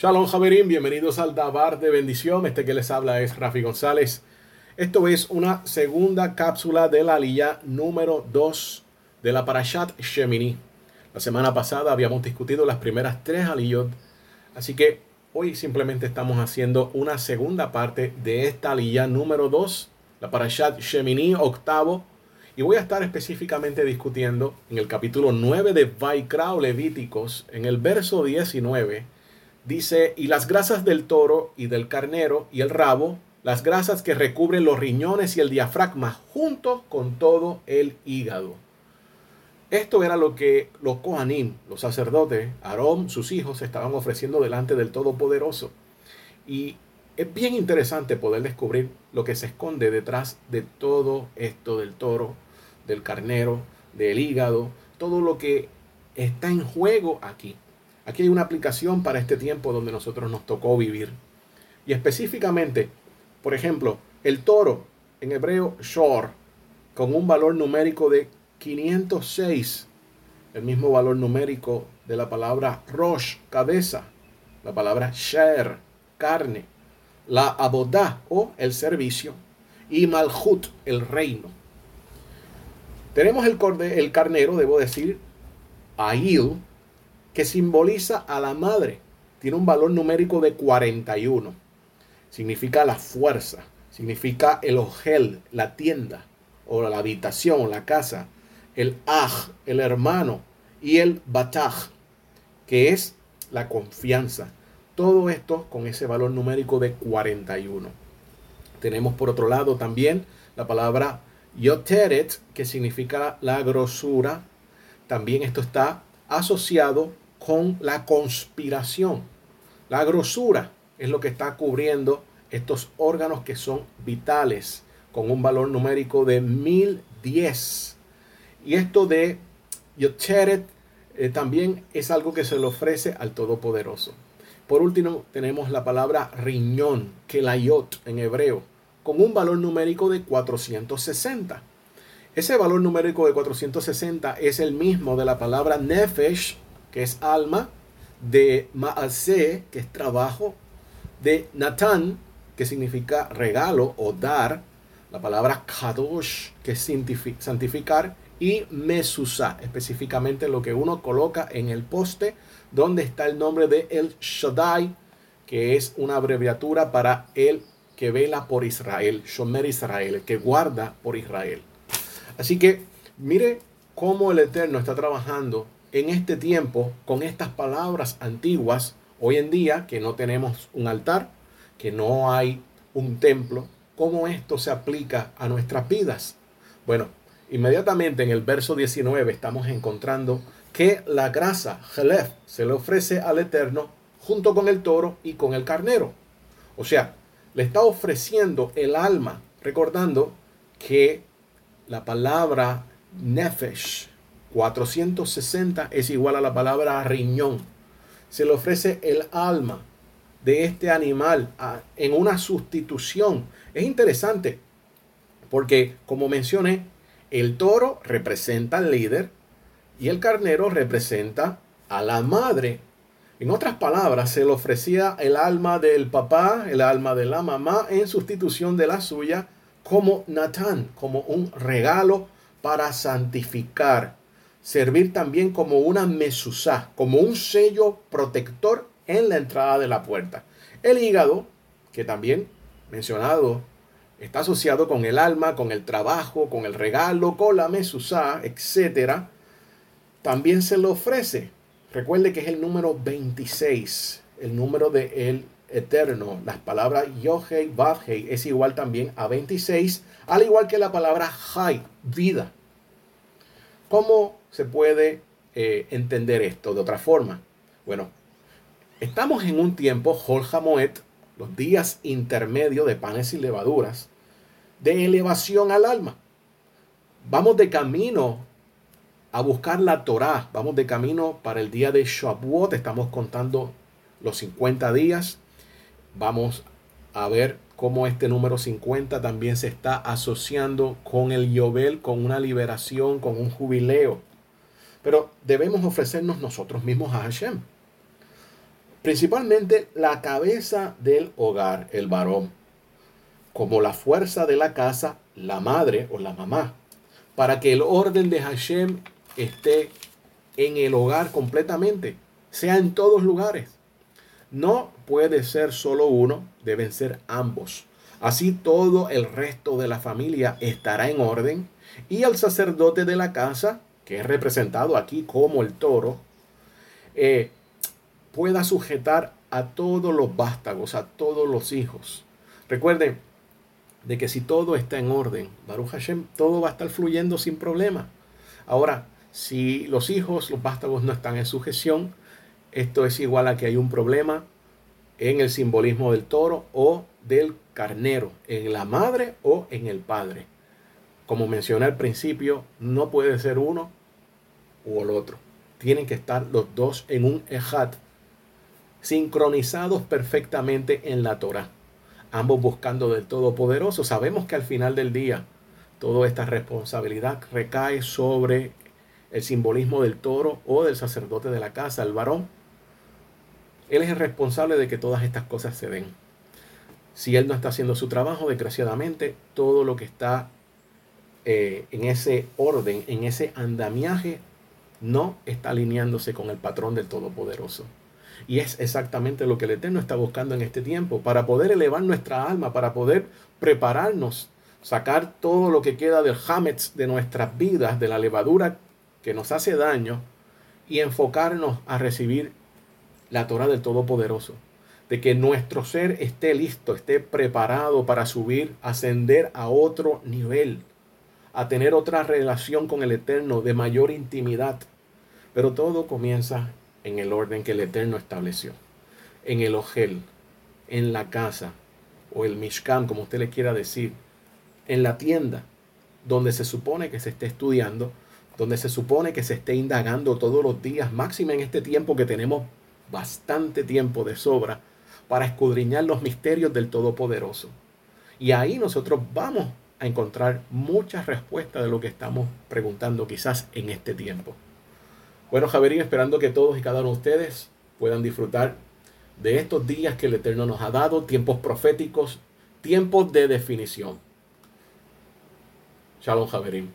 Shalom Javerín, bienvenidos al Dabar de Bendición. Este que les habla es Rafi González. Esto es una segunda cápsula de la lilla número 2 de la Parashat Shemini. La semana pasada habíamos discutido las primeras tres aliyot, así que hoy simplemente estamos haciendo una segunda parte de esta lilla número 2, la Parashat Shemini octavo, y voy a estar específicamente discutiendo en el capítulo 9 de Vaikra Levíticos, en el verso 19, Dice, y las grasas del toro y del carnero y el rabo, las grasas que recubren los riñones y el diafragma, junto con todo el hígado. Esto era lo que los Kohanim, los sacerdotes, Aarón, sus hijos, estaban ofreciendo delante del Todopoderoso. Y es bien interesante poder descubrir lo que se esconde detrás de todo esto del toro, del carnero, del hígado, todo lo que está en juego aquí. Aquí hay una aplicación para este tiempo donde nosotros nos tocó vivir. Y específicamente, por ejemplo, el toro en hebreo shor, con un valor numérico de 506, el mismo valor numérico de la palabra rosh, cabeza, la palabra sher, carne, la abodá o el servicio, y malhut, el reino. Tenemos el, el carnero, debo decir, ail, que simboliza a la madre. Tiene un valor numérico de 41. Significa la fuerza, significa el ojel, la tienda, o la habitación, la casa. El aj, el hermano, y el bataj, que es la confianza. Todo esto con ese valor numérico de 41. Tenemos por otro lado también la palabra yoteret, que significa la grosura. También esto está asociado con la conspiración. La grosura es lo que está cubriendo estos órganos que son vitales con un valor numérico de 1010. Y esto de Yocheret eh, también es algo que se le ofrece al Todopoderoso. Por último, tenemos la palabra riñón, que la yot en hebreo, con un valor numérico de 460. Ese valor numérico de 460 es el mismo de la palabra nefesh que es alma, de Maase, que es trabajo, de Natán, que significa regalo o dar, la palabra Kadosh, que es santificar, y Mesusa, específicamente lo que uno coloca en el poste donde está el nombre de El Shaddai, que es una abreviatura para el que vela por Israel, Shomer Israel, el que guarda por Israel. Así que mire cómo el Eterno está trabajando en este tiempo con estas palabras antiguas, hoy en día que no tenemos un altar, que no hay un templo, ¿cómo esto se aplica a nuestras vidas? Bueno, inmediatamente en el verso 19 estamos encontrando que la grasa, Jelef, se le ofrece al Eterno junto con el toro y con el carnero. O sea, le está ofreciendo el alma, recordando que la palabra nefesh, 460 es igual a la palabra riñón. Se le ofrece el alma de este animal en una sustitución. Es interesante porque, como mencioné, el toro representa al líder y el carnero representa a la madre. En otras palabras, se le ofrecía el alma del papá, el alma de la mamá, en sustitución de la suya, como Natán, como un regalo para santificar servir también como una mesusá, como un sello protector en la entrada de la puerta. El hígado, que también mencionado, está asociado con el alma, con el trabajo, con el regalo, con la mesusá, etc. También se le ofrece. Recuerde que es el número 26, el número de el eterno. Las palabras Yohei, Vavhei es igual también a 26, al igual que la palabra Hai, vida. ¿Cómo se puede eh, entender esto de otra forma? Bueno, estamos en un tiempo, Jorja Moed, los días intermedios de panes y levaduras, de elevación al alma. Vamos de camino a buscar la Torá, vamos de camino para el día de Shavuot, estamos contando los 50 días, vamos a ver cómo este número 50 también se está asociando con el Yobel, con una liberación, con un jubileo. Pero debemos ofrecernos nosotros mismos a Hashem. Principalmente la cabeza del hogar, el varón, como la fuerza de la casa, la madre o la mamá, para que el orden de Hashem esté en el hogar completamente, sea en todos lugares. No puede ser solo uno, deben ser ambos. Así todo el resto de la familia estará en orden y el sacerdote de la casa, que es representado aquí como el toro, eh, pueda sujetar a todos los vástagos, a todos los hijos. Recuerden de que si todo está en orden, Baruch Hashem, todo va a estar fluyendo sin problema. Ahora, si los hijos, los vástagos no están en sujeción, esto es igual a que hay un problema en el simbolismo del toro o del carnero, en la madre o en el padre. Como mencioné al principio, no puede ser uno o el otro. Tienen que estar los dos en un ejat, sincronizados perfectamente en la Torah. Ambos buscando del Todopoderoso. Sabemos que al final del día toda esta responsabilidad recae sobre el simbolismo del toro o del sacerdote de la casa, el varón. Él es el responsable de que todas estas cosas se den. Si él no está haciendo su trabajo, desgraciadamente, todo lo que está eh, en ese orden, en ese andamiaje, no está alineándose con el patrón del Todopoderoso. Y es exactamente lo que el Eterno está buscando en este tiempo, para poder elevar nuestra alma, para poder prepararnos, sacar todo lo que queda del hametz de nuestras vidas, de la levadura que nos hace daño, y enfocarnos a recibir la Torah del Todopoderoso de que nuestro ser esté listo, esté preparado para subir, ascender a otro nivel, a tener otra relación con el Eterno de mayor intimidad. Pero todo comienza en el orden que el Eterno estableció, en el ojel, en la casa o el mishkan, como usted le quiera decir, en la tienda, donde se supone que se esté estudiando, donde se supone que se esté indagando todos los días, máxima en este tiempo que tenemos bastante tiempo de sobra para escudriñar los misterios del Todopoderoso. Y ahí nosotros vamos a encontrar muchas respuestas de lo que estamos preguntando quizás en este tiempo. Bueno, Javerín, esperando que todos y cada uno de ustedes puedan disfrutar de estos días que el Eterno nos ha dado, tiempos proféticos, tiempos de definición. Shalom, Javerín.